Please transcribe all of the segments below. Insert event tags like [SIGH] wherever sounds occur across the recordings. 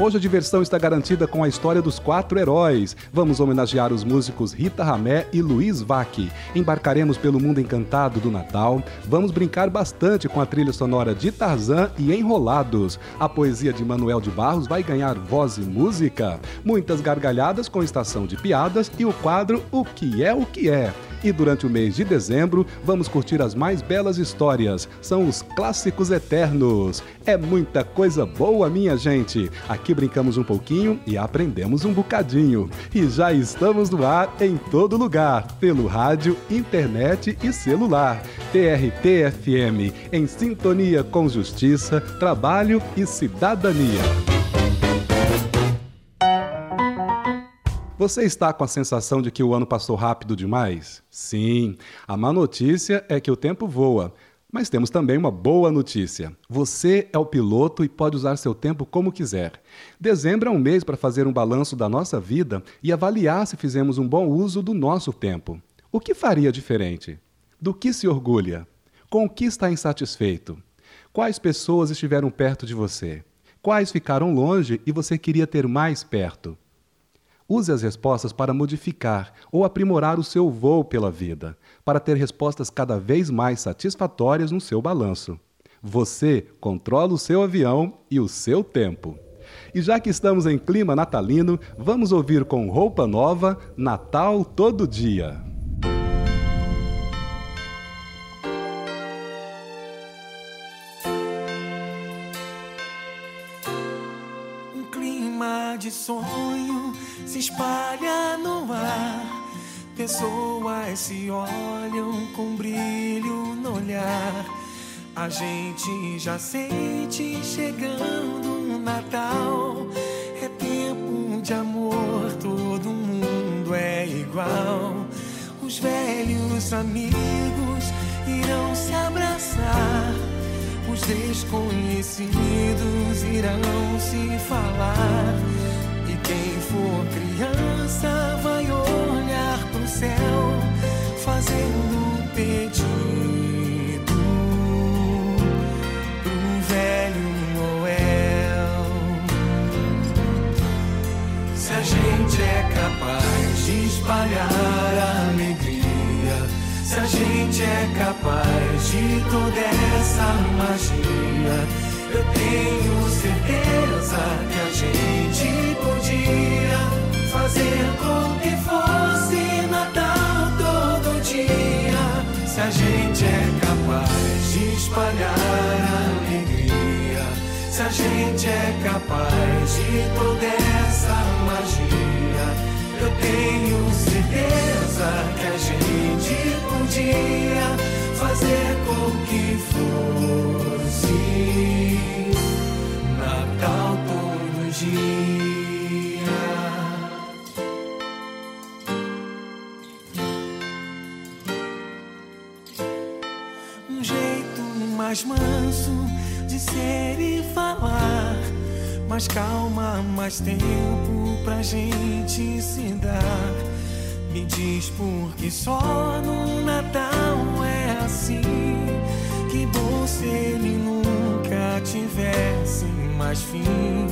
Hoje a diversão está garantida com a história dos quatro heróis. Vamos homenagear os músicos Rita Ramé e Luiz Vac. Embarcaremos pelo mundo encantado do Natal. Vamos brincar bastante com a trilha sonora de Tarzan e Enrolados. A poesia de Manuel de Barros vai ganhar voz e música. Muitas gargalhadas com estação de piadas e o quadro O que é o que é. E durante o mês de dezembro, vamos curtir as mais belas histórias. São os clássicos eternos. É muita coisa boa, minha gente. Aqui brincamos um pouquinho e aprendemos um bocadinho. E já estamos no ar em todo lugar, pelo rádio, internet e celular. TRT FM, em sintonia com justiça, trabalho e cidadania. Você está com a sensação de que o ano passou rápido demais? Sim, a má notícia é que o tempo voa. Mas temos também uma boa notícia. Você é o piloto e pode usar seu tempo como quiser. Dezembro é um mês para fazer um balanço da nossa vida e avaliar se fizemos um bom uso do nosso tempo. O que faria diferente? Do que se orgulha? Com o que está insatisfeito? Quais pessoas estiveram perto de você? Quais ficaram longe e você queria ter mais perto? Use as respostas para modificar ou aprimorar o seu voo pela vida, para ter respostas cada vez mais satisfatórias no seu balanço. Você controla o seu avião e o seu tempo. E já que estamos em clima natalino, vamos ouvir com roupa nova Natal todo dia. Um clima de sonho Pessoas se olham com brilho no olhar. A gente já sente chegando o Natal. É tempo de amor, todo mundo é igual. Os velhos amigos irão se abraçar. Os desconhecidos irão se falar. E quem for criança vai céu, fazendo um pedido pro velho Noel. Se a gente é capaz de espalhar a alegria, se a gente é capaz de toda essa magia, eu tenho certeza que a gente podia fazer com que fosse se a gente é capaz de toda essa magia, eu tenho certeza que a gente podia fazer com que fosse Natal todo dia. Mais manso ser e falar. Mais calma, mais tempo pra gente se dar. Me diz por que só no Natal é assim. Que bom se ele nunca tivesse mais fim.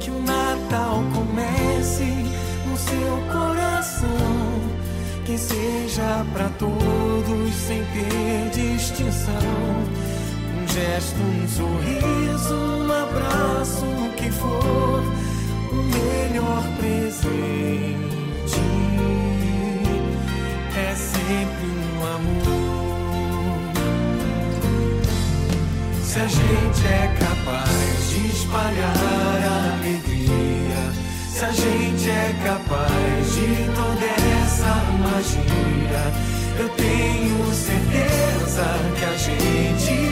Que o Natal comece no seu coração. Que seja pra todos sem ter distinção. Gesto, um sorriso, um abraço, o que for, o melhor presente é sempre um amor. Se a gente é capaz de espalhar alegria, se a gente é capaz de toda essa magia, eu tenho certeza que a gente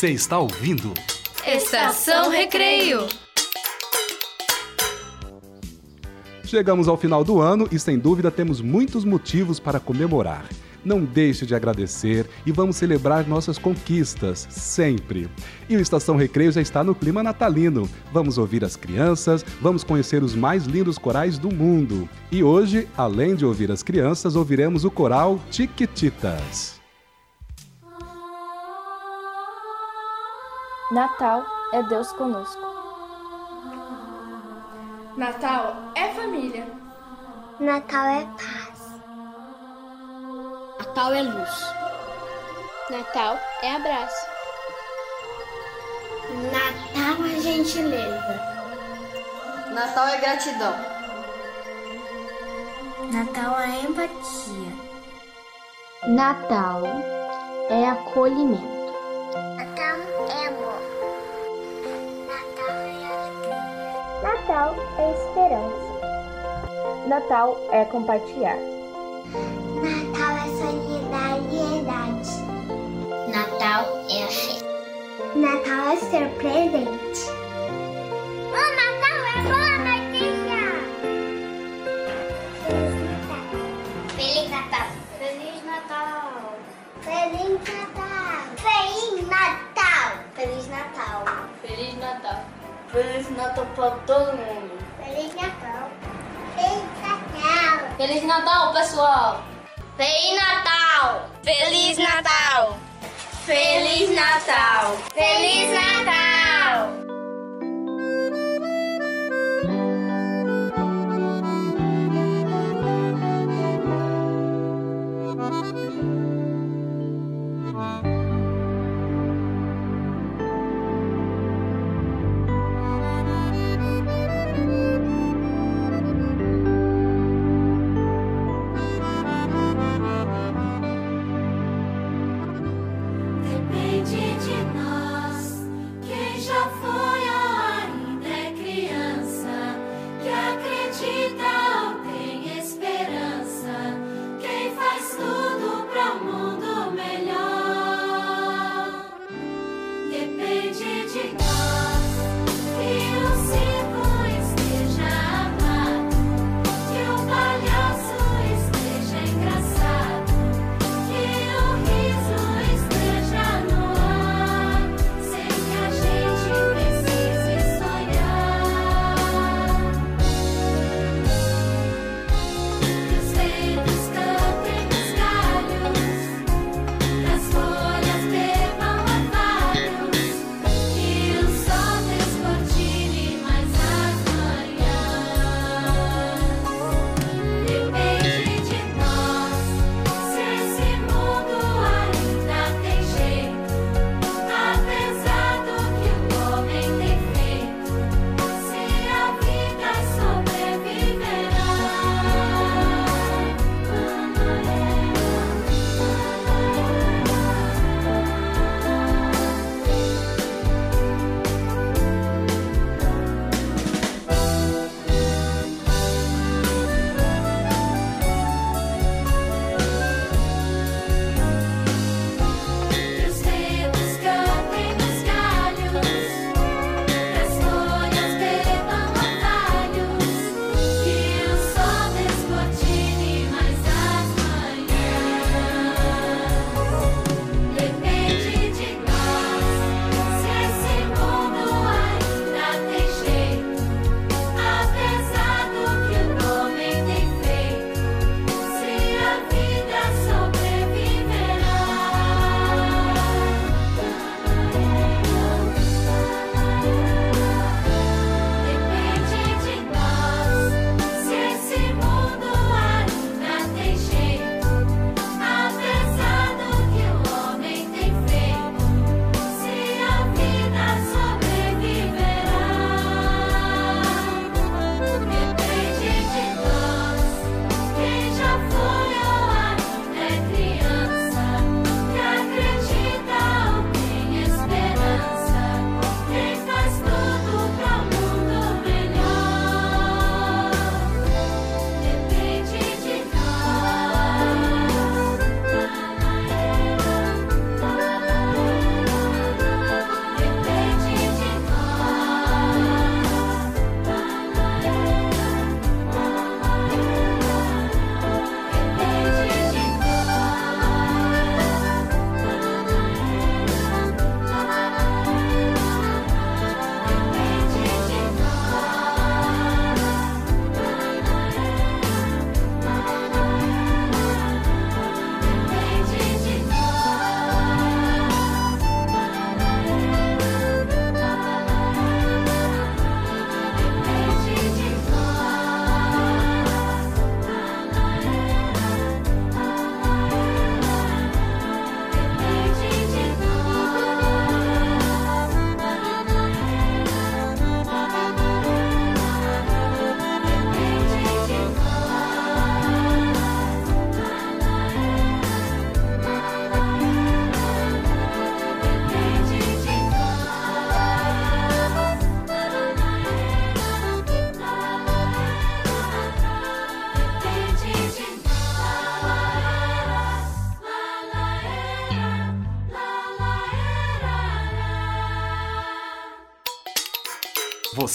Você está ouvindo? Estação Recreio. Chegamos ao final do ano e sem dúvida temos muitos motivos para comemorar. Não deixe de agradecer e vamos celebrar nossas conquistas, sempre. E o Estação Recreio já está no clima natalino. Vamos ouvir as crianças, vamos conhecer os mais lindos corais do mundo. E hoje, além de ouvir as crianças, ouviremos o coral Tiquititas. Natal é Deus conosco. Natal é família. Natal é paz. Natal é luz. Natal é abraço. Natal é gentileza. Natal é gratidão. Natal é empatia. Natal é acolhimento. Natal é compartilhar. Natal é solidariedade. Natal é a fé. Natal é ser presente. O Natal é boa notícia! Feliz Natal! Feliz Natal! Feliz Natal! Feliz Natal! Feliz Natal! Feliz Natal. Feliz Natal para todo mundo. Feliz Natal! Feliz Natal! Feliz Natal, pessoal. Feliz Natal! Feliz Natal! Feliz Natal! Feliz Natal! Depende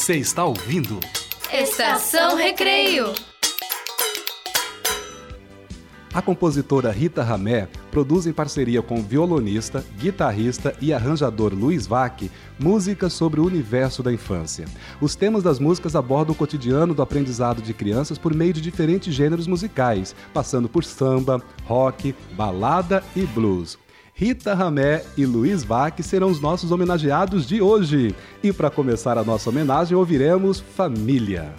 Você está ouvindo? Estação Recreio. A compositora Rita Ramé produz em parceria com o violonista, guitarrista e arranjador Luiz Vac músicas sobre o universo da infância. Os temas das músicas abordam o cotidiano do aprendizado de crianças por meio de diferentes gêneros musicais, passando por samba, rock, balada e blues. Rita Ramé e Luiz Vac serão os nossos homenageados de hoje. E para começar a nossa homenagem, ouviremos Família.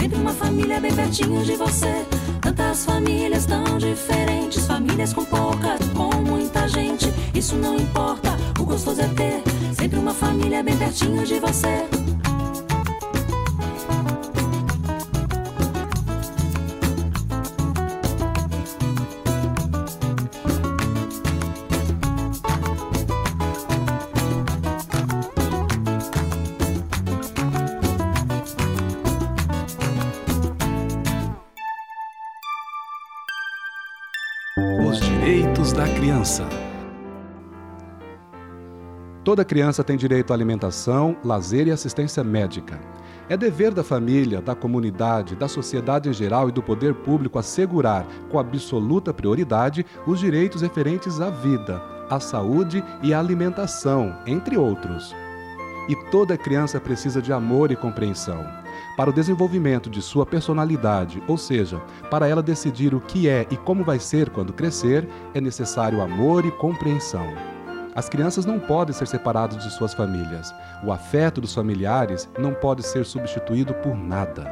Sempre uma família bem pertinho de você. Tantas famílias tão diferentes, famílias com pouca, com muita gente. Isso não importa, o gostoso é ter sempre uma família bem pertinho de você. Toda criança tem direito à alimentação, lazer e assistência médica. É dever da família, da comunidade, da sociedade em geral e do poder público assegurar, com absoluta prioridade, os direitos referentes à vida, à saúde e à alimentação, entre outros. E toda criança precisa de amor e compreensão. Para o desenvolvimento de sua personalidade, ou seja, para ela decidir o que é e como vai ser quando crescer, é necessário amor e compreensão. As crianças não podem ser separadas de suas famílias. O afeto dos familiares não pode ser substituído por nada.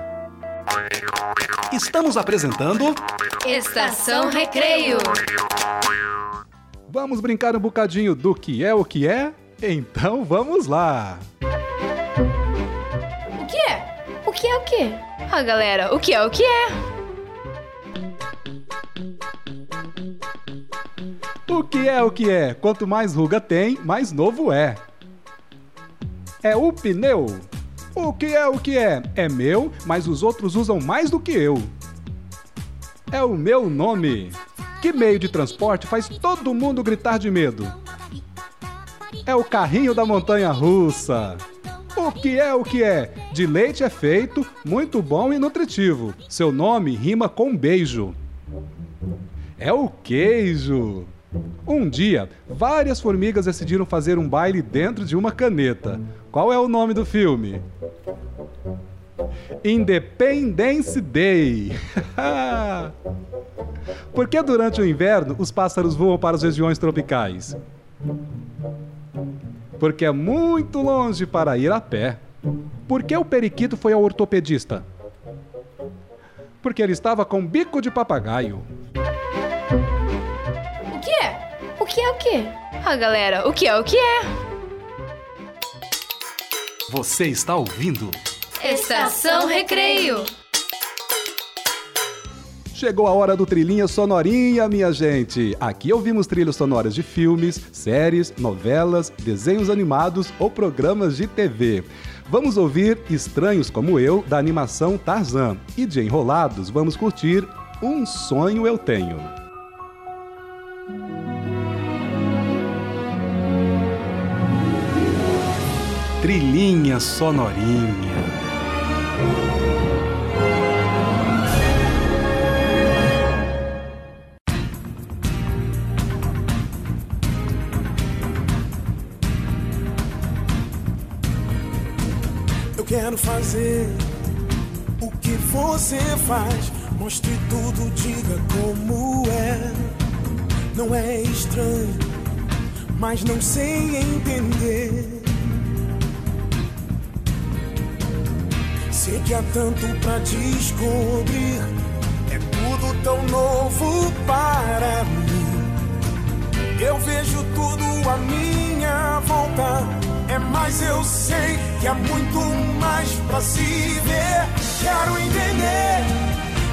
Estamos apresentando. Estação Recreio. Vamos brincar um bocadinho do que é o que é? Então vamos lá! O que é? O que é o quê? Ah, galera, o que é o que é? O que é o que é? Quanto mais ruga tem, mais novo é. É o pneu. O que é o que é? É meu, mas os outros usam mais do que eu. É o meu nome. Que meio de transporte faz todo mundo gritar de medo? É o carrinho da montanha russa. O que é o que é? De leite é feito, muito bom e nutritivo. Seu nome rima com beijo. É o queijo. Um dia, várias formigas decidiram fazer um baile dentro de uma caneta. Qual é o nome do filme? Independence Day. [LAUGHS] Por que durante o inverno os pássaros voam para as regiões tropicais? Porque é muito longe para ir a pé. Por que o periquito foi ao ortopedista? Porque ele estava com bico de papagaio. O que é? O que? Ah, galera, o que é o que é? Você está ouvindo? Estação Recreio. Chegou a hora do Trilhinha Sonorinha, minha gente! Aqui ouvimos trilhas sonoras de filmes, séries, novelas, desenhos animados ou programas de TV. Vamos ouvir Estranhos Como Eu, da animação Tarzan. E de Enrolados, vamos curtir Um Sonho Eu Tenho. Trilhinha sonorinha. Eu quero fazer o que você faz. Mostre tudo, diga como é. Não é estranho, mas não sei entender. Sei que há tanto pra descobrir. É tudo tão novo para mim. Eu vejo tudo à minha volta. É mais eu sei que há muito mais pra se ver. Quero entender,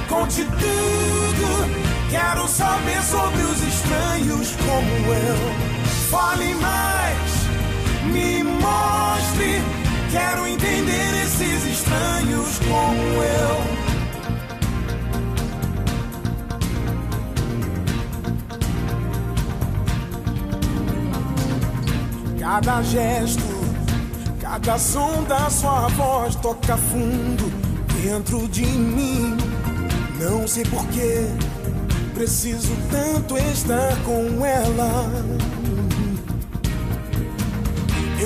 conte tudo. Quero saber sobre os estranhos como eu. Fale mais, me mostre. Quero entender esses estranhos como eu. Cada gesto, cada som da sua voz toca fundo dentro de mim. Não sei porquê, preciso tanto estar com ela.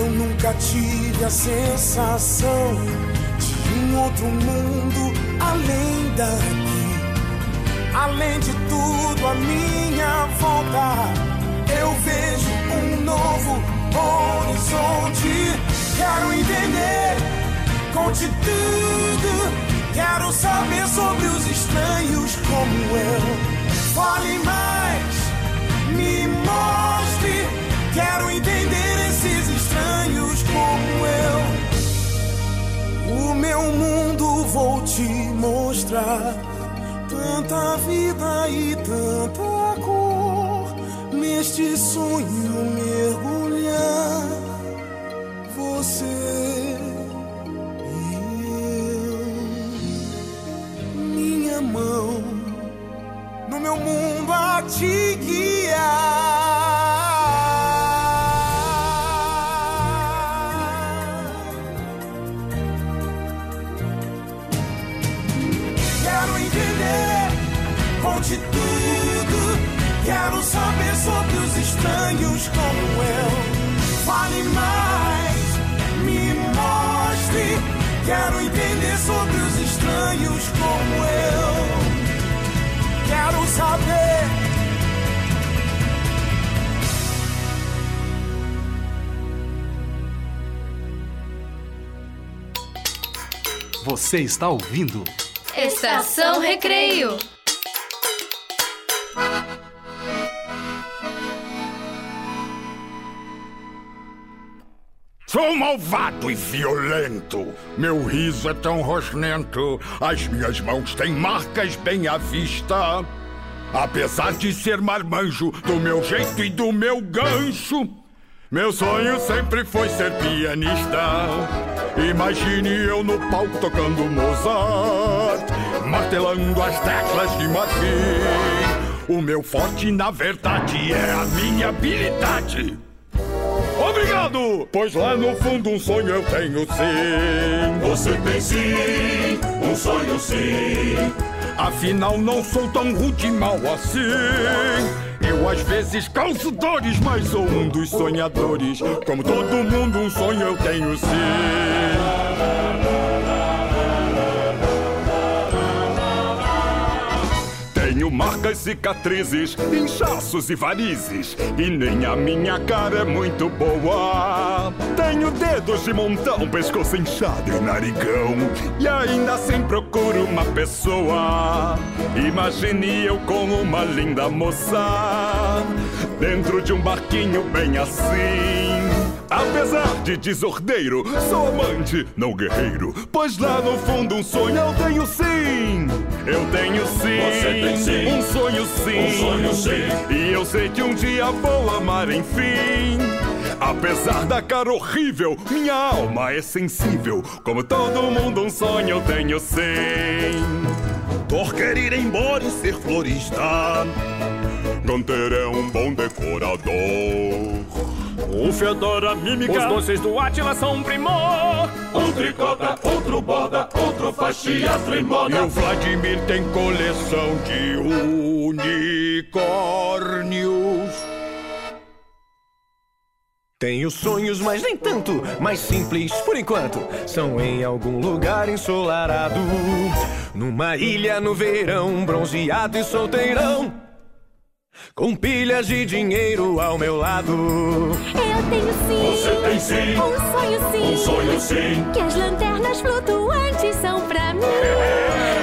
Eu nunca tive a sensação de um outro mundo além daqui. Além de tudo, a minha volta, eu vejo um novo horizonte. Quero entender, conte tudo. Quero saber sobre os estranhos como eu. Fale mais, me mostre. Quero entender esses estranhos como eu. O meu mundo vou te mostrar. Tanta vida e tanta cor neste sonho mergulhar. Você e eu, minha mão no meu mundo a te guiar. Sobre os estranhos como eu. Quero saber. Você está ouvindo? Estação Recreio. Sou malvado e violento. Meu riso é tão rosnento. As minhas mãos têm marcas bem à vista. Apesar de ser marmanjo do meu jeito e do meu gancho, meu sonho sempre foi ser pianista. Imagine eu no palco tocando Mozart, martelando as teclas de marfim. O meu forte, na verdade, é a minha habilidade. Obrigado! Pois lá no fundo um sonho eu tenho sim. Você tem sim, um sonho sim. Afinal, não sou tão rude e mal assim. Eu às vezes causo dores, mas sou um dos sonhadores. Como todo mundo, um sonho eu tenho sim. Marcas, cicatrizes, inchaços e varizes. E nem a minha cara é muito boa. Tenho dedos de montão, pescoço inchado e narigão. E ainda assim procuro uma pessoa. Imagine eu como uma linda moça. Dentro de um barquinho bem assim. Apesar de desordeiro, sou amante, não guerreiro. Pois lá no fundo um sonho eu tenho sim. Eu tenho sim. Você tem sim. Um sonho sim. Um sonho sim. E eu sei que um dia vou amar enfim. Apesar da cara horrível, minha alma é sensível. Como todo mundo, um sonho eu tenho sim. Dor quer ir embora e ser florista. Gunter é um bom decorador. O fedor, a mímica. Os doces do Atila são um primor. Um tricota, outro borda, outro faz teatro e moda. E o Vladimir tem coleção de unicórnios. Tenho sonhos, mas nem tanto, mais simples por enquanto. São em algum lugar ensolarado, numa ilha no verão, bronzeado e solteirão. Com pilhas de dinheiro ao meu lado. Eu tenho sim. Você tem sim. Um sonho sim. Um sonho sim. Que as lanternas flutuantes são pra mim.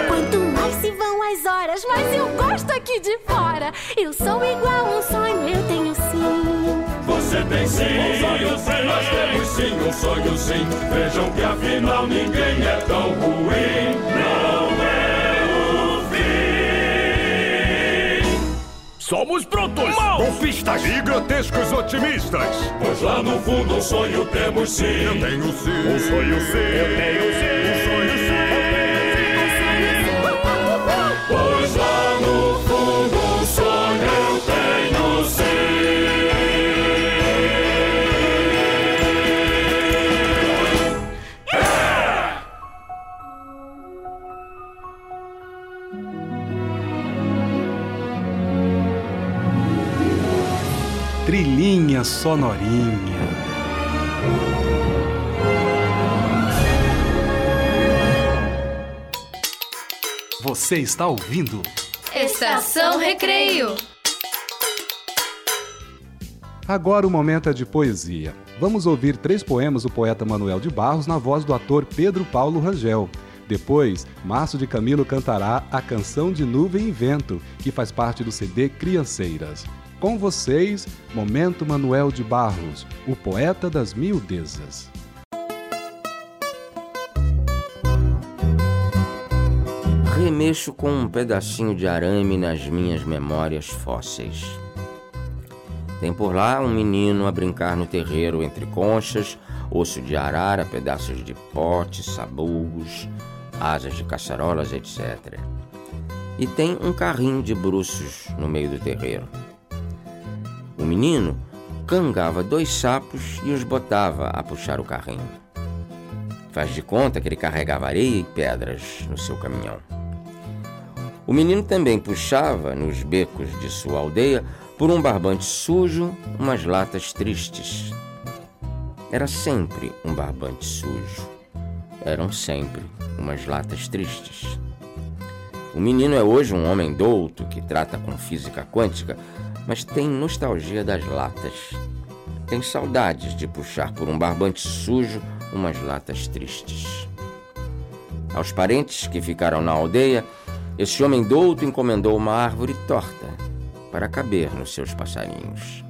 Quanto mais se vão as horas, mais eu gosto aqui de fora. Eu sou igual um sonho, eu tenho sim. Você tem sim. Um sonho sim. Nós temos sim um sonho sim. Vejam que afinal ninguém é tão ruim. Não Somos prontos, golpistas e grotescos otimistas. Pois lá no fundo um sonho temos sim. Eu tenho sim. Um sonho sim. Eu tenho sim. Um sonho sim. Sonorinha. Você está ouvindo? Estação Recreio. Agora o momento é de poesia. Vamos ouvir três poemas do poeta Manuel de Barros na voz do ator Pedro Paulo Rangel. Depois, Márcio de Camilo cantará a canção de Nuvem e Vento, que faz parte do CD Crianceiras. Com vocês, Momento Manuel de Barros, o poeta das miudezas. Remexo com um pedacinho de arame nas minhas memórias fósseis. Tem por lá um menino a brincar no terreiro entre conchas, osso de arara, pedaços de pote, sabugos, asas de caçarolas, etc. E tem um carrinho de bruços no meio do terreiro. O menino cangava dois sapos e os botava a puxar o carrinho. Faz de conta que ele carregava areia e pedras no seu caminhão. O menino também puxava, nos becos de sua aldeia, por um barbante sujo, umas latas tristes. Era sempre um barbante sujo. Eram sempre umas latas tristes. O menino é hoje um homem douto que trata com física quântica, mas tem nostalgia das latas. Tem saudades de puxar por um barbante sujo umas latas tristes. Aos parentes que ficaram na aldeia, esse homem douto encomendou uma árvore torta para caber nos seus passarinhos.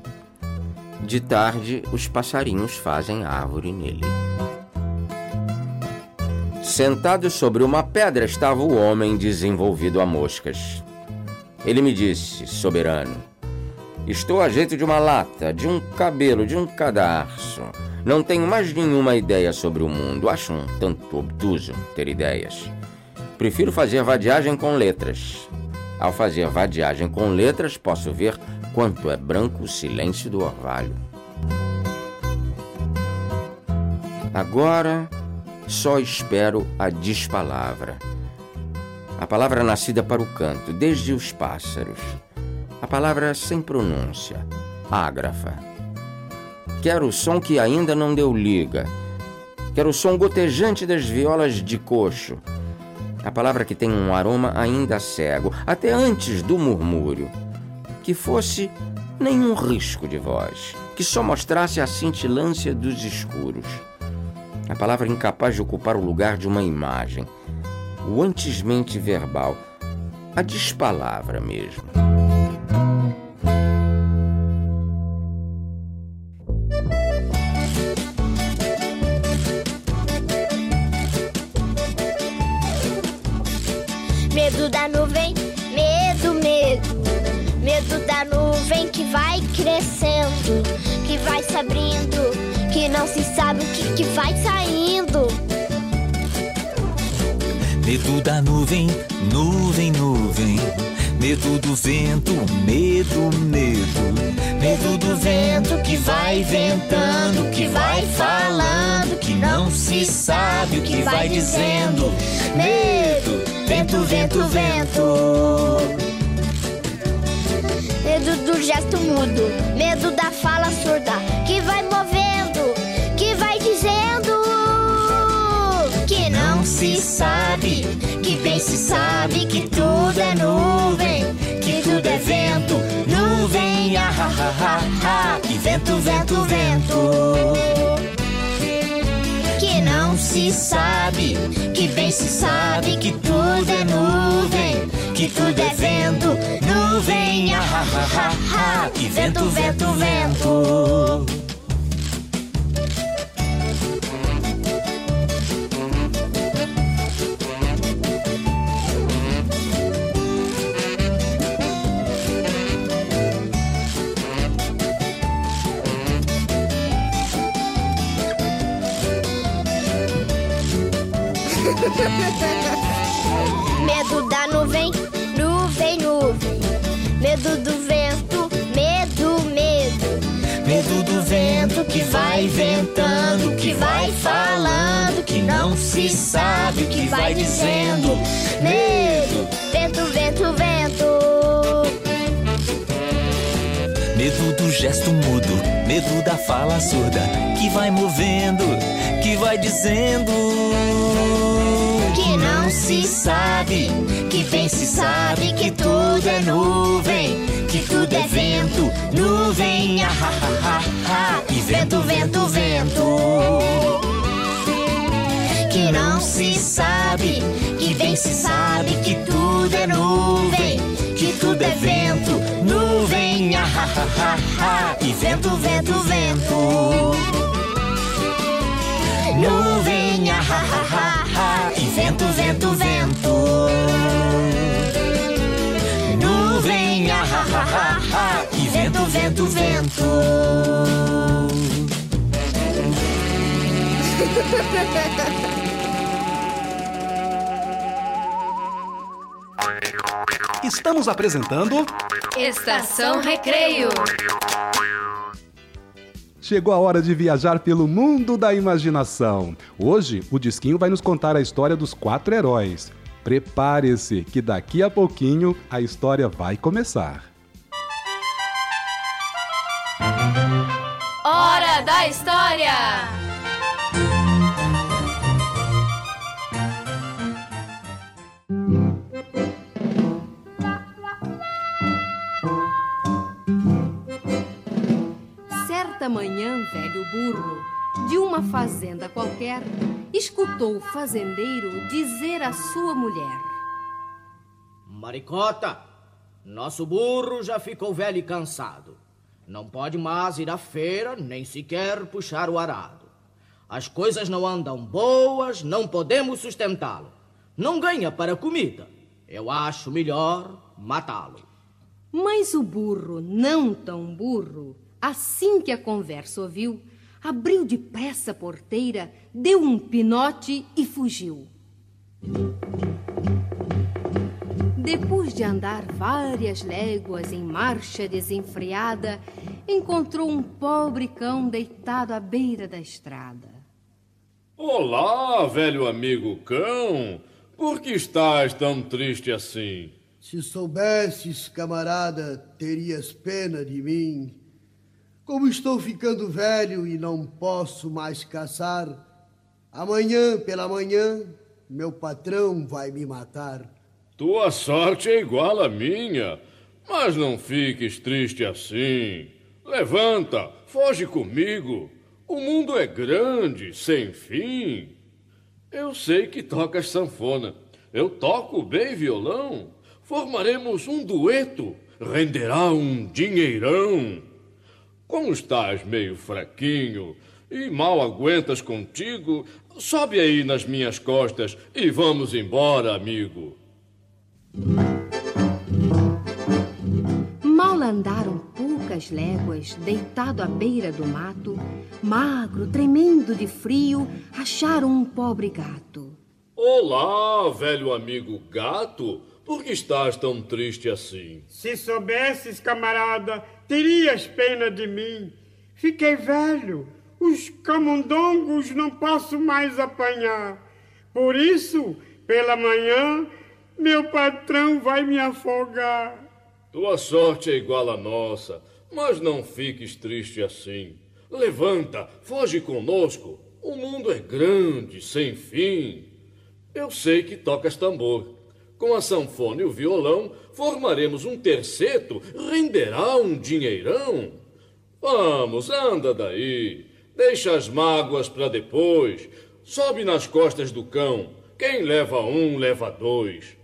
De tarde, os passarinhos fazem árvore nele. Sentado sobre uma pedra estava o homem desenvolvido a moscas. Ele me disse, soberano: Estou a jeito de uma lata, de um cabelo, de um cadarço. Não tenho mais nenhuma ideia sobre o mundo. Acho um tanto obtuso ter ideias. Prefiro fazer vadiagem com letras. Ao fazer vadiagem com letras, posso ver quanto é branco o silêncio do orvalho. Agora só espero a despalavra. A palavra nascida para o canto, desde os pássaros. A palavra sem pronúncia, ágrafa. Quero o som que ainda não deu liga. Quero o som gotejante das violas de coxo. A palavra que tem um aroma ainda cego, até antes do murmúrio. Que fosse nenhum risco de voz, que só mostrasse a cintilância dos escuros. A palavra incapaz de ocupar o lugar de uma imagem, o antesmente verbal, a despalavra mesmo. Nuvem que vai crescendo, que vai se abrindo, que não se sabe o que, que vai saindo. Medo da nuvem, nuvem, nuvem. Medo do vento, medo, medo. Medo do vento que vai ventando, que vai falando, que não se sabe o que vai dizendo. Medo, vento, vento, vento. Medo do gesto mudo, medo da fala surda, que vai movendo, que vai dizendo. Que não se sabe, que bem se sabe que tudo é nuvem, que tudo é vento, nuvem, ah, ha, ha, ha, ha, e vento, vento, vento. Que não se sabe, que bem se sabe que tudo é nuvem, que tudo é vento, nuvem, ah, ha, ha, ha, ha, e vento, vento, vento. [LAUGHS] Medo do vento, medo, medo. Medo do vento que vai ventando, que vai falando, que não se sabe o que vai dizendo. Medo, vento, vento, vento. Medo do gesto mudo, medo da fala surda, que vai movendo, que vai dizendo. Que não se sabe, que bem se sabe que tudo é nuvem, ha, ha, ha, ha, e vento, vento, vento. Que não se sabe, que bem se sabe que tudo é nuvem, que tudo é vento, nuvem, ah, ha, ha, ha, ha, e vento, vento, vento. Nuvem, ah, ha, ha, ha, ha, e vento, vento, vento. Vento, vento. Estamos apresentando Estação Recreio. Chegou a hora de viajar pelo mundo da imaginação. Hoje, o Disquinho vai nos contar a história dos quatro heróis. Prepare-se, que daqui a pouquinho a história vai começar. Hora da História! Certa manhã, velho burro, de uma fazenda qualquer, escutou o fazendeiro dizer à sua mulher: Maricota, nosso burro já ficou velho e cansado. Não pode mais ir à feira, nem sequer puxar o arado. As coisas não andam boas, não podemos sustentá-lo. Não ganha para comida. Eu acho melhor matá-lo. Mas o burro, não tão burro, assim que a conversa ouviu, abriu depressa a porteira, deu um pinote e fugiu. Depois de andar várias léguas em marcha desenfreada, encontrou um pobre cão deitado à beira da estrada. Olá, velho amigo cão. Por que estás tão triste assim? Se soubesses, camarada, terias pena de mim. Como estou ficando velho e não posso mais caçar, amanhã pela manhã meu patrão vai me matar. Tua sorte é igual à minha, mas não fiques triste assim. Levanta, foge comigo. O mundo é grande, sem fim. Eu sei que tocas sanfona. Eu toco bem violão. Formaremos um dueto. Renderá um dinheirão. Como estás meio fraquinho e mal aguentas contigo, sobe aí nas minhas costas e vamos embora, amigo. Mal andaram poucas léguas, deitado à beira do mato, magro, tremendo de frio, acharam um pobre gato. Olá, velho amigo gato. Por que estás tão triste assim? Se soubesses, camarada, terias pena de mim. Fiquei velho. Os camundongos não posso mais apanhar. Por isso, pela manhã, meu patrão vai me afogar. Tua sorte é igual à nossa, mas não fiques triste assim. Levanta, foge conosco. O mundo é grande, sem fim. Eu sei que tocas tambor. Com a sanfona e o violão, formaremos um terceto, renderá um dinheirão. Vamos, anda daí. Deixa as mágoas para depois. Sobe nas costas do cão. Quem leva um, leva dois.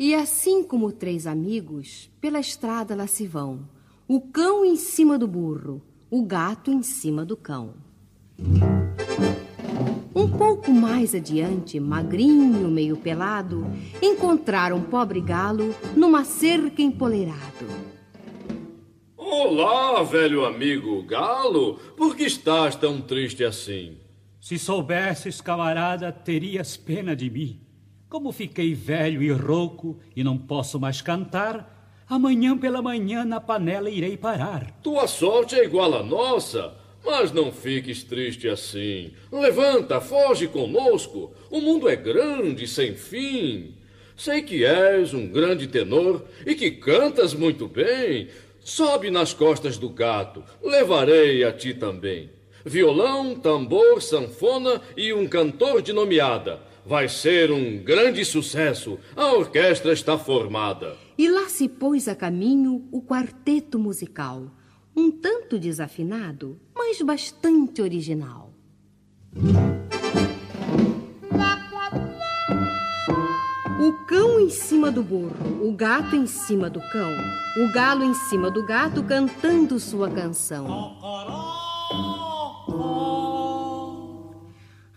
E assim como três amigos, pela estrada lá se vão. O cão em cima do burro, o gato em cima do cão. Um pouco mais adiante, magrinho, meio pelado, encontraram um pobre galo numa cerca empoleirado. Olá, velho amigo galo, por que estás tão triste assim? Se soubesses, camarada, terias pena de mim. Como fiquei velho e rouco e não posso mais cantar, amanhã pela manhã na panela irei parar. Tua sorte é igual à nossa, mas não fiques triste assim. Levanta, foge conosco. O mundo é grande, sem fim. Sei que és um grande tenor e que cantas muito bem. Sobe nas costas do gato, levarei a ti também. Violão, tambor, sanfona e um cantor de nomeada. Vai ser um grande sucesso. A orquestra está formada. E lá se pôs a caminho o quarteto musical, um tanto desafinado, mas bastante original. O cão em cima do burro, o gato em cima do cão, o galo em cima do gato cantando sua canção.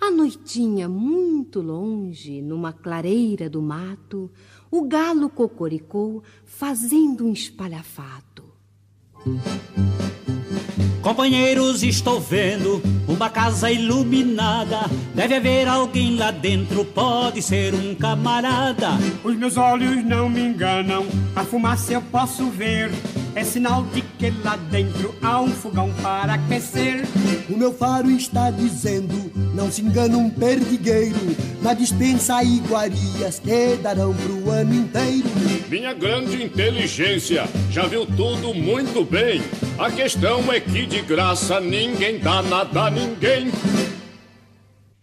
À noitinha, muito longe, numa clareira do mato, o galo cocoricou, fazendo um espalhafato. Companheiros, estou vendo uma casa iluminada. Deve haver alguém lá dentro, pode ser um camarada. Os meus olhos não me enganam, a fumaça eu posso ver. É sinal de que lá dentro há um fogão para aquecer. O meu faro está dizendo: não se engana um perdigueiro. Na dispensa iguarias que darão pro ano inteiro. Minha grande inteligência já viu tudo muito bem. A questão é que de graça ninguém dá nada a ninguém.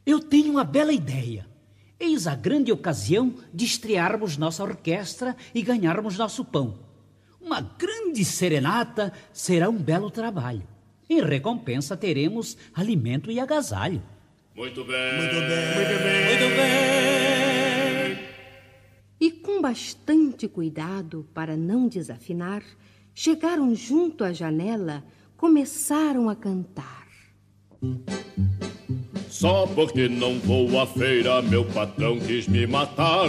Eu tenho uma bela ideia. Eis a grande ocasião de estrearmos nossa orquestra e ganharmos nosso pão. Uma grande serenata será um belo trabalho. Em recompensa teremos alimento e agasalho. Muito bem. Muito bem. Muito bem. Muito bem. E com bastante cuidado para não desafinar, chegaram junto à janela, começaram a cantar. Só porque não vou à feira, meu patrão quis me matar.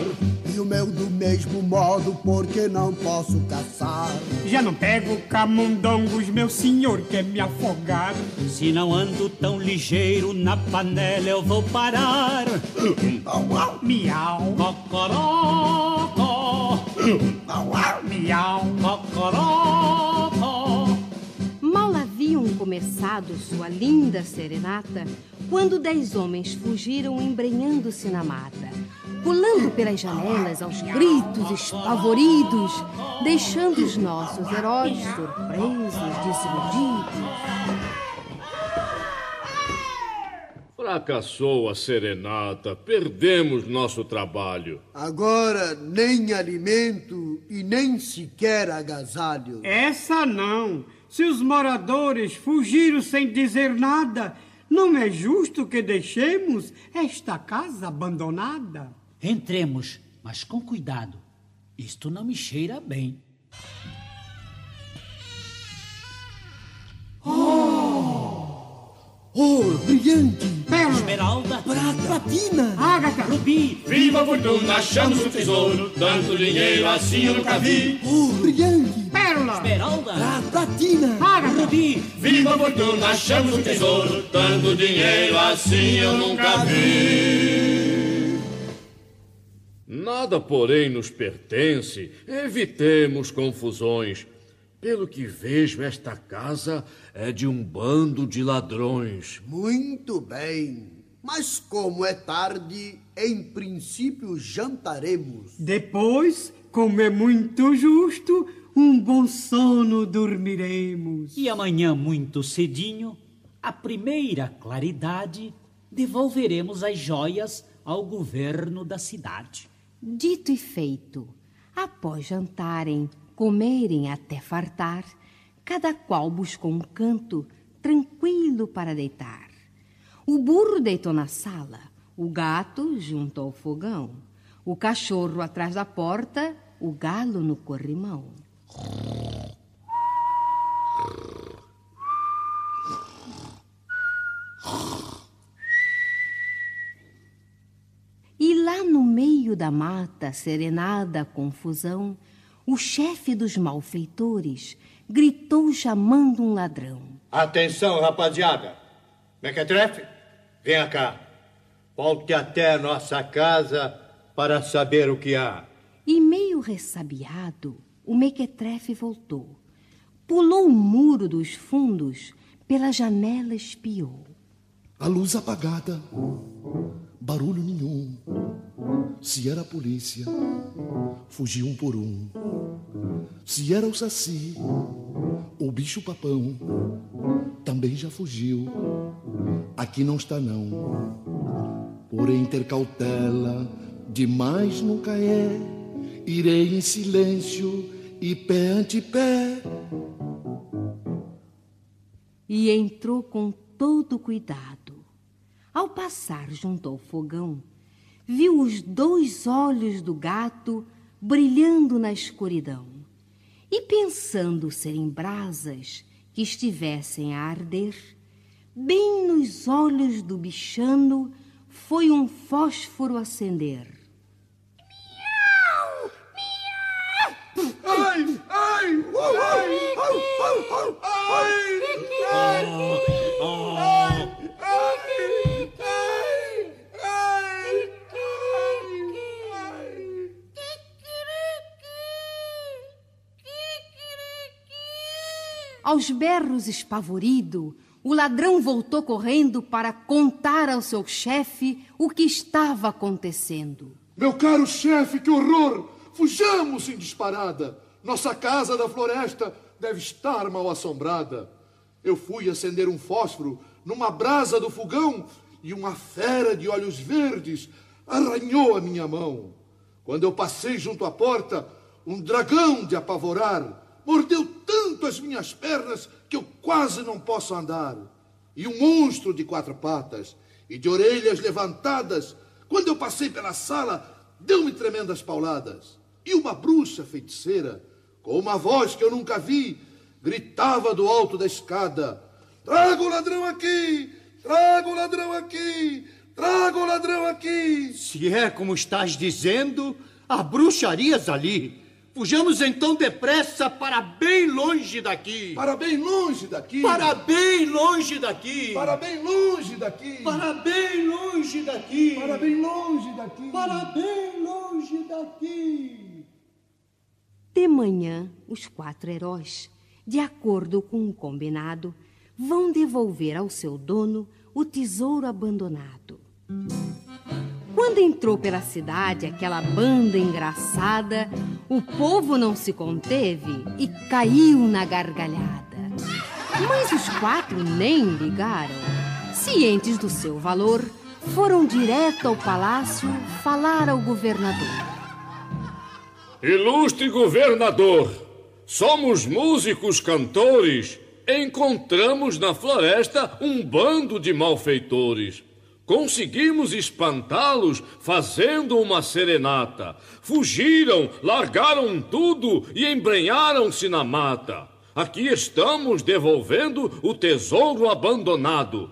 E o meu do mesmo modo, porque não posso caçar. Já não pego camundongos, meu senhor quer me afogar. Se não ando tão ligeiro, na panela eu vou parar. Miau. Cocorocó. Miau. Cocorocó. Mal haviam começado sua linda serenata quando dez homens fugiram embrenhando-se na mata, pulando pelas janelas aos gritos espavoridos, deixando os nossos heróis surpresos, desiludidos. Fracassou a serenata, perdemos nosso trabalho. Agora nem alimento e nem sequer agasalho. Essa não. Se os moradores fugiram sem dizer nada, não é justo que deixemos esta casa abandonada. Entremos, mas com cuidado. Isto não me cheira bem. Oh, brilhante! Pérola, Esmeralda, Prata, platina! ágata, rubi, Viva a fortuna, achamos o tesouro, tanto dinheiro assim eu nunca vi. Oh, brilhante! pérola. Esmeralda. A platina. Ágata. Rubi. Viva a fortuna, achamos um tesouro. Tanto dinheiro assim eu nunca vi. Nada, porém, nos pertence. Evitemos confusões. Pelo que vejo, esta casa é de um bando de ladrões. Muito bem. Mas como é tarde, em princípio jantaremos. Depois, como é muito justo, um bom sono dormiremos. E amanhã, muito cedinho, a primeira claridade, devolveremos as joias ao governo da cidade. Dito e feito, após jantarem, comerem até fartar, cada qual buscou um canto tranquilo para deitar. O burro deitou na sala, o gato junto ao fogão, o cachorro atrás da porta, o galo no corrimão. E lá no meio da mata, serenada a confusão, o chefe dos malfeitores gritou chamando um ladrão. Atenção, rapaziada. Mequetrefe, venha cá. Volte até a nossa casa para saber o que há. E meio ressabiado, o mequetrefe voltou. Pulou o muro dos fundos, pela janela espiou. A luz apagada, barulho nenhum. Se era a polícia, fugiu um por um. Se era o saci, o bicho papão, também já fugiu. Aqui não está não. Porém ter cautela, demais nunca é. Irei em silêncio e pé ante pé. E entrou com todo cuidado. Ao passar junto ao fogão, viu os dois olhos do gato brilhando na escuridão. E pensando serem brasas que estivessem a arder, bem nos olhos do bichano foi um fósforo acender. Ai, ai, ai, Aos berros espavorido, o ladrão voltou correndo para contar ao seu chefe o que estava acontecendo. Meu caro chefe, que horror! Fujamos em disparada! Nossa casa da floresta deve estar mal assombrada. Eu fui acender um fósforo numa brasa do fogão e uma fera de olhos verdes arranhou a minha mão. Quando eu passei junto à porta, um dragão de apavorar mordeu tanto as minhas pernas que eu quase não posso andar. E um monstro de quatro patas e de orelhas levantadas, quando eu passei pela sala, deu-me tremendas pauladas. E uma bruxa feiticeira, com uma voz que eu nunca vi, gritava do alto da escada: Traga o ladrão aqui! Traga o ladrão aqui! Traga o ladrão aqui! Se é como estás dizendo, há bruxarias ali. Fujamos então depressa para bem longe daqui. Para bem longe daqui. Para bem longe daqui. Para bem longe daqui. Para bem longe daqui. Para bem longe daqui. Para bem longe daqui. De manhã, os quatro heróis, de acordo com um combinado, vão devolver ao seu dono o tesouro abandonado. Quando entrou pela cidade aquela banda engraçada, o povo não se conteve e caiu na gargalhada. Mas os quatro nem ligaram. Cientes do seu valor, foram direto ao palácio falar ao governador. Ilustre governador, somos músicos cantores. Encontramos na floresta um bando de malfeitores. Conseguimos espantá-los fazendo uma serenata. Fugiram, largaram tudo e embrenharam-se na mata. Aqui estamos devolvendo o tesouro abandonado.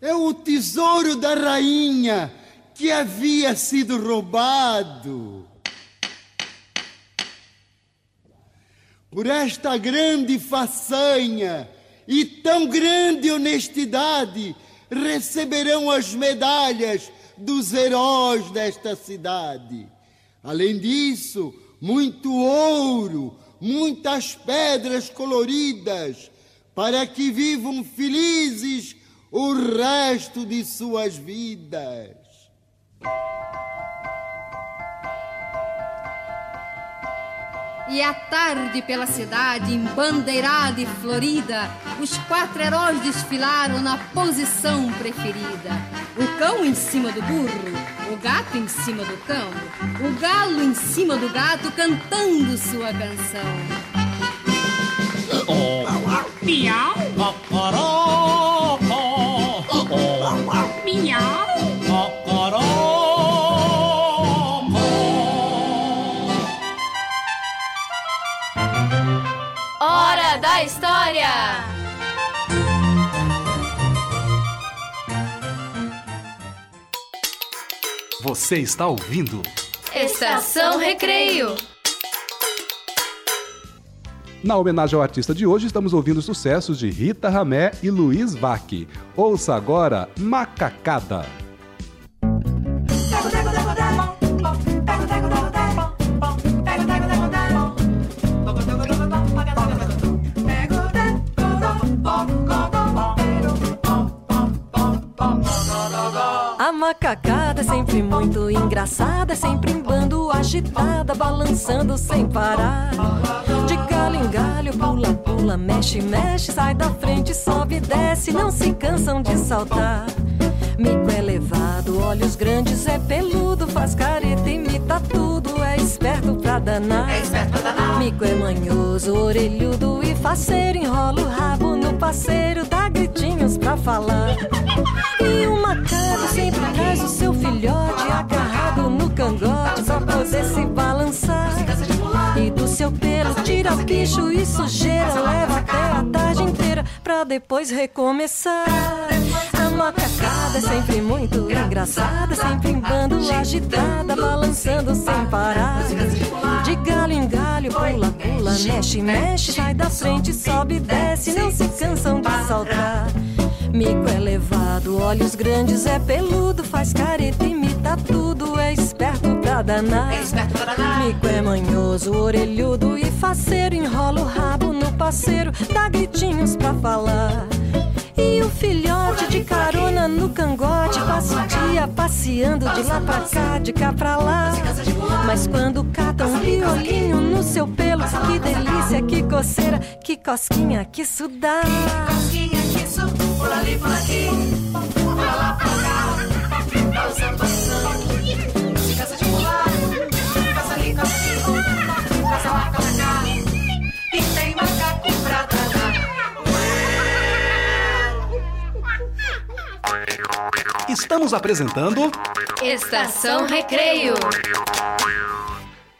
É o tesouro da rainha que havia sido roubado. por esta grande façanha e tão grande honestidade, receberão as medalhas dos heróis desta cidade. Além disso, muito ouro, muitas pedras coloridas, para que vivam felizes o resto de suas vidas. E à tarde pela cidade, embandeirada e florida, os quatro heróis desfilaram na posição preferida. O cão em cima do burro, o gato em cima do cão, o galo em cima do gato cantando sua canção. Miau. Miau. Da História! Você está ouvindo? Estação Recreio. Na homenagem ao artista de hoje, estamos ouvindo sucessos de Rita Ramé e Luiz Vaque. Ouça agora Macacada. É sempre muito engraçada, é sempre em bando agitada, balançando sem parar. De galho em galho, pula, pula, mexe, mexe, sai da frente, sobe e desce, não se cansam de saltar. Mico é levado, olhos grandes, é peludo, faz careta, imita tudo, é esperto pra danar. É esperto pra danar. Mico é manhoso, orelhudo e faceiro, enrola o rabo no parceiro, dá gritinhos pra falar. E o macaco sempre traz o seu filhote agarrado no cangote pra poder se balançar. E do seu pelo tira bicho e sujeira, leva até a tarde inteira pra depois recomeçar. Macacada é sempre muito engraçada, sempre em bando agitada, balançando sem parar. De galho em galho, pula, pula, mexe, mexe, sai da frente, sobe e desce, não se cansam de saltar. Mico é levado, olhos grandes, é peludo, faz careta, imita tudo, é esperto pra danar. Mico é manhoso, orelhudo e faceiro, enrola o rabo no parceiro, dá gritinhos pra falar. E o filhote de carona no cangote passa o dia passeando de lá pra cá, de cá pra lá. Mas quando cata um violinho no seu pelo, que delícia, que coceira, que cosquinha que dá. Que cosquinha que isso, Estamos apresentando Estação Recreio.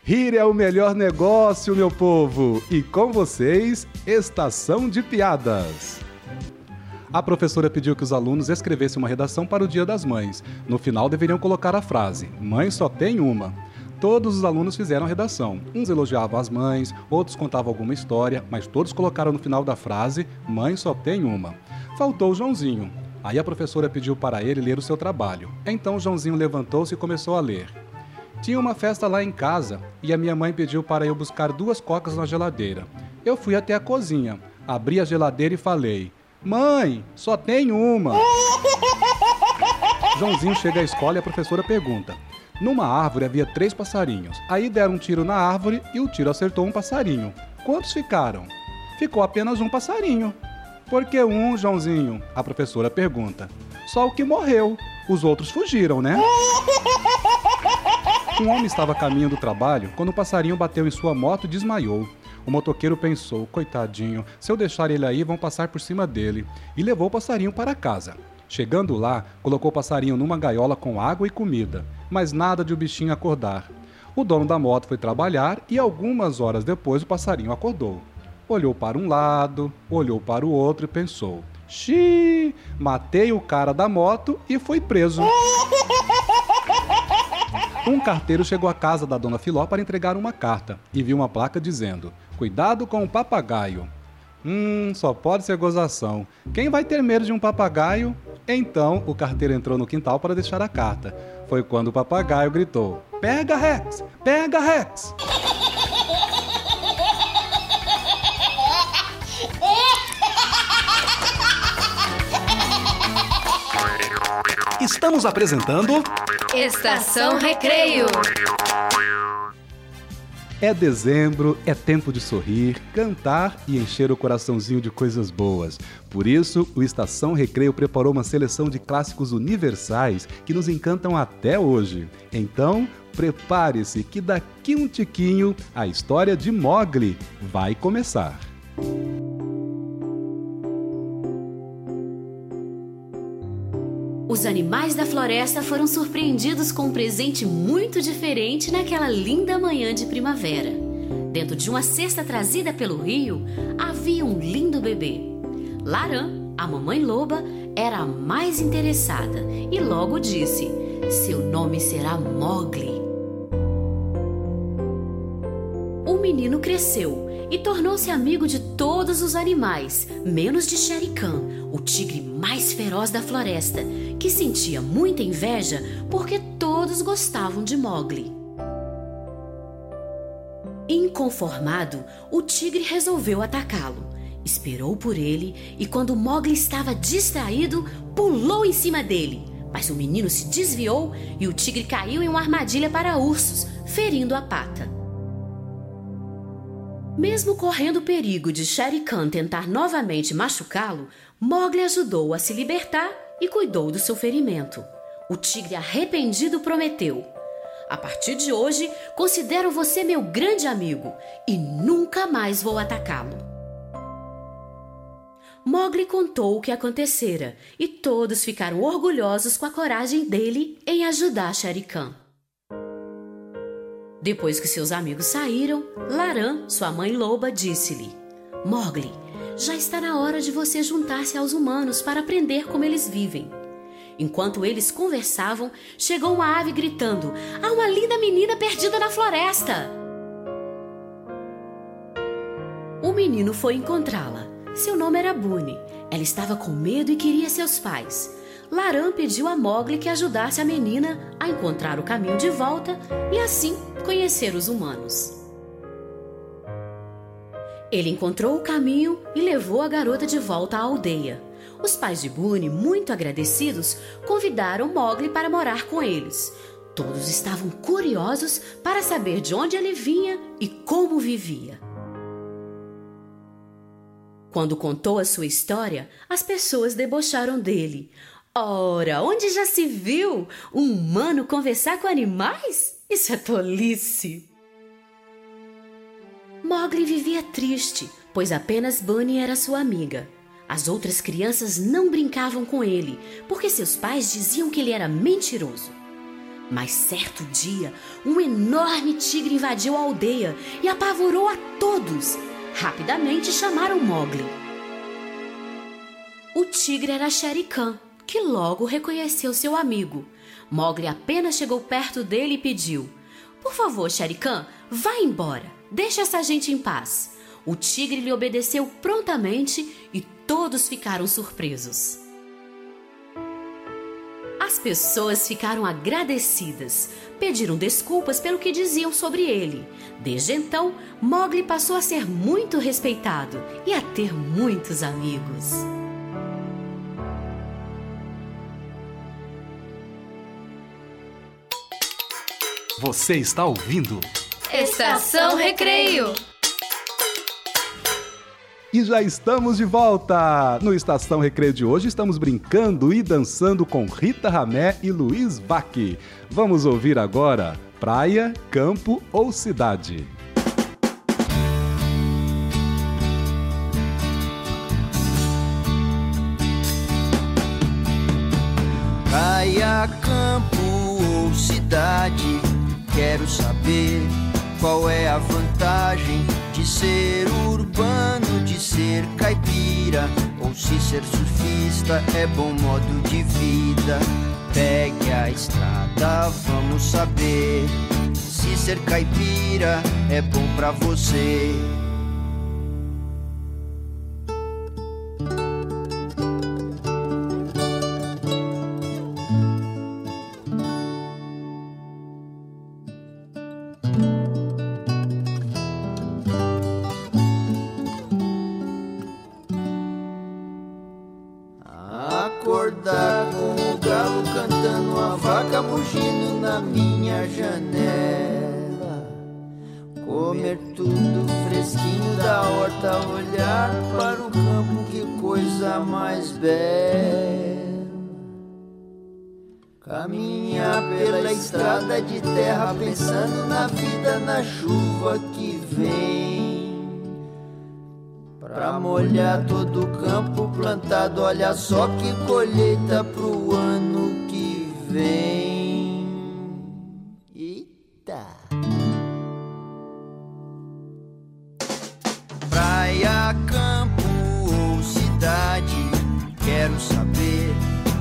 Rir é o melhor negócio, meu povo! E com vocês, Estação de Piadas. A professora pediu que os alunos escrevessem uma redação para o Dia das Mães. No final deveriam colocar a frase: Mãe só tem uma. Todos os alunos fizeram a redação. Uns elogiavam as mães, outros contavam alguma história, mas todos colocaram no final da frase: Mãe só tem uma. Faltou o Joãozinho. Aí a professora pediu para ele ler o seu trabalho. Então Joãozinho levantou-se e começou a ler. Tinha uma festa lá em casa e a minha mãe pediu para eu buscar duas cocas na geladeira. Eu fui até a cozinha, abri a geladeira e falei: Mãe, só tem uma. [LAUGHS] Joãozinho chega à escola e a professora pergunta: Numa árvore havia três passarinhos. Aí deram um tiro na árvore e o tiro acertou um passarinho. Quantos ficaram? Ficou apenas um passarinho. Por que um, Joãozinho? A professora pergunta. Só o que morreu. Os outros fugiram, né? Um homem estava a caminho do trabalho quando o passarinho bateu em sua moto e desmaiou. O motoqueiro pensou: coitadinho, se eu deixar ele aí, vão passar por cima dele. E levou o passarinho para casa. Chegando lá, colocou o passarinho numa gaiola com água e comida, mas nada de o bichinho acordar. O dono da moto foi trabalhar e algumas horas depois o passarinho acordou. Olhou para um lado, olhou para o outro e pensou: Xiii, matei o cara da moto e fui preso. [LAUGHS] Um carteiro chegou à casa da dona Filó para entregar uma carta e viu uma placa dizendo: Cuidado com o papagaio. Hum, só pode ser gozação. Quem vai ter medo de um papagaio? Então o carteiro entrou no quintal para deixar a carta. Foi quando o papagaio gritou: Pega Rex! Pega Rex! [LAUGHS] Estamos apresentando Estação Recreio. É dezembro, é tempo de sorrir, cantar e encher o coraçãozinho de coisas boas. Por isso, o Estação Recreio preparou uma seleção de clássicos universais que nos encantam até hoje. Então, prepare-se que daqui um tiquinho a história de Mogli vai começar. Os animais da floresta foram surpreendidos com um presente muito diferente naquela linda manhã de primavera. Dentro de uma cesta trazida pelo rio, havia um lindo bebê. Laran, a mamãe loba, era a mais interessada e logo disse: Seu nome será Mogli. O menino cresceu e tornou-se amigo de todos os animais, menos de Shere Khan, o tigre mais feroz da floresta, que sentia muita inveja porque todos gostavam de Mowgli. Inconformado, o tigre resolveu atacá-lo. Esperou por ele e, quando Mowgli estava distraído, pulou em cima dele. Mas o menino se desviou e o tigre caiu em uma armadilha para ursos, ferindo a pata. Mesmo correndo o perigo de Shere Khan tentar novamente machucá-lo, Mowgli ajudou a se libertar e cuidou do seu ferimento. O tigre arrependido prometeu: A partir de hoje, considero você meu grande amigo e nunca mais vou atacá-lo. Mowgli contou o que acontecera e todos ficaram orgulhosos com a coragem dele em ajudar Shere Khan. Depois que seus amigos saíram, Laran, sua mãe loba, disse-lhe: Mowgli, já está na hora de você juntar-se aos humanos para aprender como eles vivem. Enquanto eles conversavam, chegou uma ave gritando: Há uma linda menina perdida na floresta! O menino foi encontrá-la. Seu nome era Bune. Ela estava com medo e queria seus pais. Laran pediu a Mowgli que ajudasse a menina a encontrar o caminho de volta e assim conhecer os humanos. Ele encontrou o caminho e levou a garota de volta à aldeia. Os pais de Boone, muito agradecidos, convidaram Mowgli para morar com eles. Todos estavam curiosos para saber de onde ele vinha e como vivia. Quando contou a sua história, as pessoas debocharam dele. Ora, onde já se viu um humano conversar com animais? Isso é tolice. Mowgli vivia triste, pois apenas Bunny era sua amiga. As outras crianças não brincavam com ele, porque seus pais diziam que ele era mentiroso. Mas certo dia, um enorme tigre invadiu a aldeia e apavorou a todos. Rapidamente chamaram Mowgli. O tigre era Shere Khan, que logo reconheceu seu amigo. Mowgli apenas chegou perto dele e pediu: Por favor, Shere Khan, vá embora. Deixe essa gente em paz. O tigre lhe obedeceu prontamente e todos ficaram surpresos. As pessoas ficaram agradecidas, pediram desculpas pelo que diziam sobre ele. Desde então, Mowgli passou a ser muito respeitado e a ter muitos amigos. Você está ouvindo? Estação Recreio. E já estamos de volta! No Estação Recreio de hoje estamos brincando e dançando com Rita Ramé e Luiz Vaque. Vamos ouvir agora Praia, Campo ou Cidade? Praia, campo ou cidade, quero saber qual é a vantagem de ser urbano, de ser caipira, ou se ser surfista é bom modo de vida. Pegue a estrada, vamos saber se ser caipira é bom pra você. Pra molhar todo campo plantado, olha só que colheita pro ano que vem. Eita! Praia, campo ou cidade, quero saber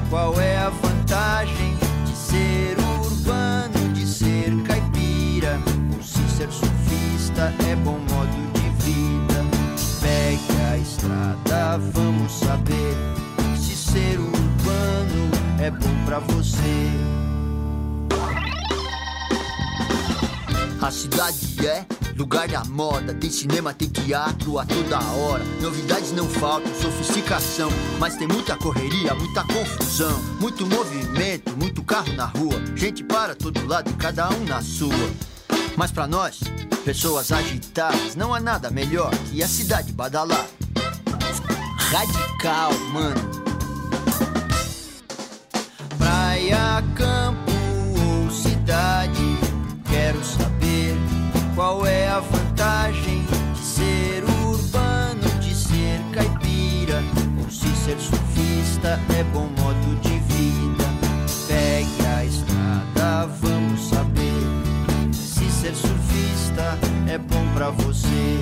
qual é a vantagem de ser urbano, de ser caipira, ou se ser surfista é bom é bom pra você. A cidade é lugar da moda. Tem cinema, tem teatro a toda hora. Novidades não faltam, sofisticação. Mas tem muita correria, muita confusão. Muito movimento, muito carro na rua. Gente para todo lado e cada um na sua. Mas pra nós, pessoas agitadas, não há nada melhor que a cidade badalar. Radical, mano. Praia, campo ou cidade, quero saber qual é a vantagem de ser urbano, de ser caipira, ou se ser surfista é bom modo de vida. Pegue a estrada, vamos saber se ser surfista é bom pra você.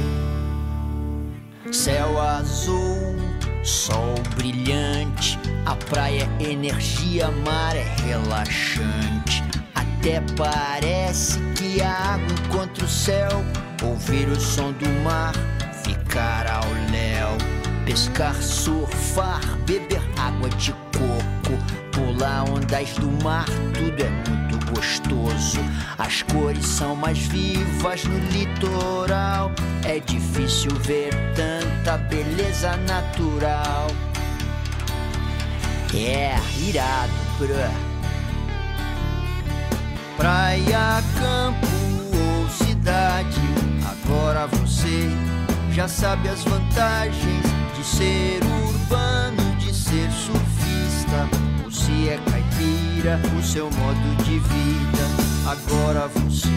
Céu azul, sol brilhante, a praia é energia, mar é relaxante. Até parece que a água encontra o céu. Ouvir o som do mar, ficar ao léu. Pescar, surfar, beber água de coco. Pular ondas do mar, tudo é muito gostoso. As cores são mais vivas no litoral. É difícil ver tanta beleza natural. É irado, bruh. Praia, campo ou cidade, agora você já sabe as vantagens de ser urbano, de ser surfista, ou se é caipira, o seu modo de vida. Agora você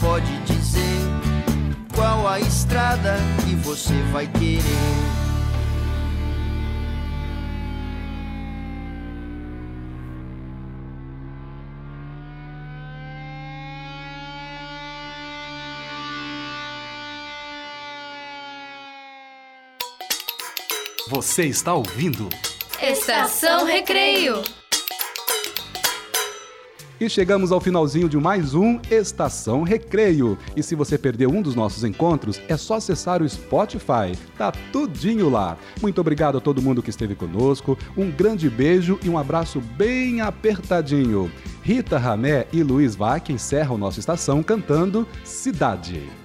pode dizer qual a estrada que você vai querer. Você está ouvindo? Estação Recreio. E chegamos ao finalzinho de mais um Estação Recreio. E se você perdeu um dos nossos encontros, é só acessar o Spotify. Tá tudinho lá. Muito obrigado a todo mundo que esteve conosco. Um grande beijo e um abraço bem apertadinho. Rita Ramé e Luiz Vac encerram nossa estação cantando Cidade.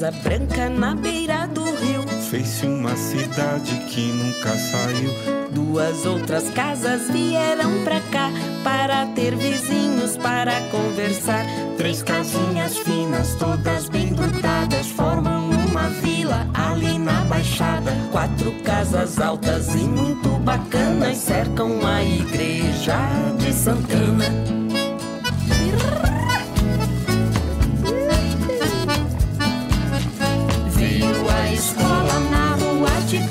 Casa branca na beira do rio. Fez-se uma cidade que nunca saiu. Duas outras casas vieram pra cá para ter vizinhos para conversar. Três casinhas finas, todas bem grudadas, formam uma vila ali na baixada. Quatro casas altas e muito bacanas cercam a igreja de Santana.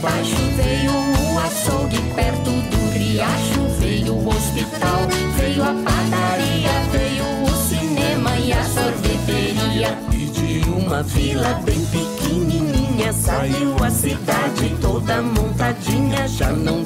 baixo veio o açougue, perto do riacho veio o hospital, veio a padaria, veio o cinema e a sorveteria. E de uma vila bem pequenininha saiu a cidade toda montadinha, já não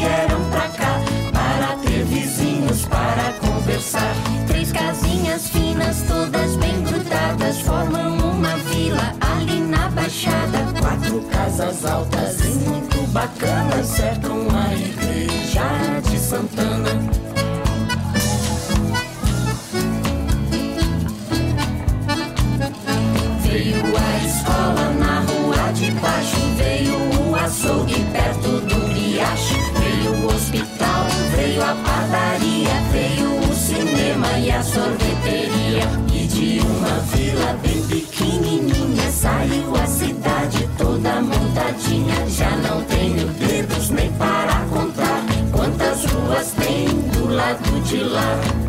vieram pra cá para ter vizinhos para conversar. Três casinhas finas, todas bem grudadas, formam uma vila ali na Baixada. Quatro casas altas e muito bacanas cercam a igreja de Santana. sorveteria e de uma vila bem pequenininha saiu a cidade toda montadinha. Já não tenho dedos nem para contar quantas ruas tem do lado de lá.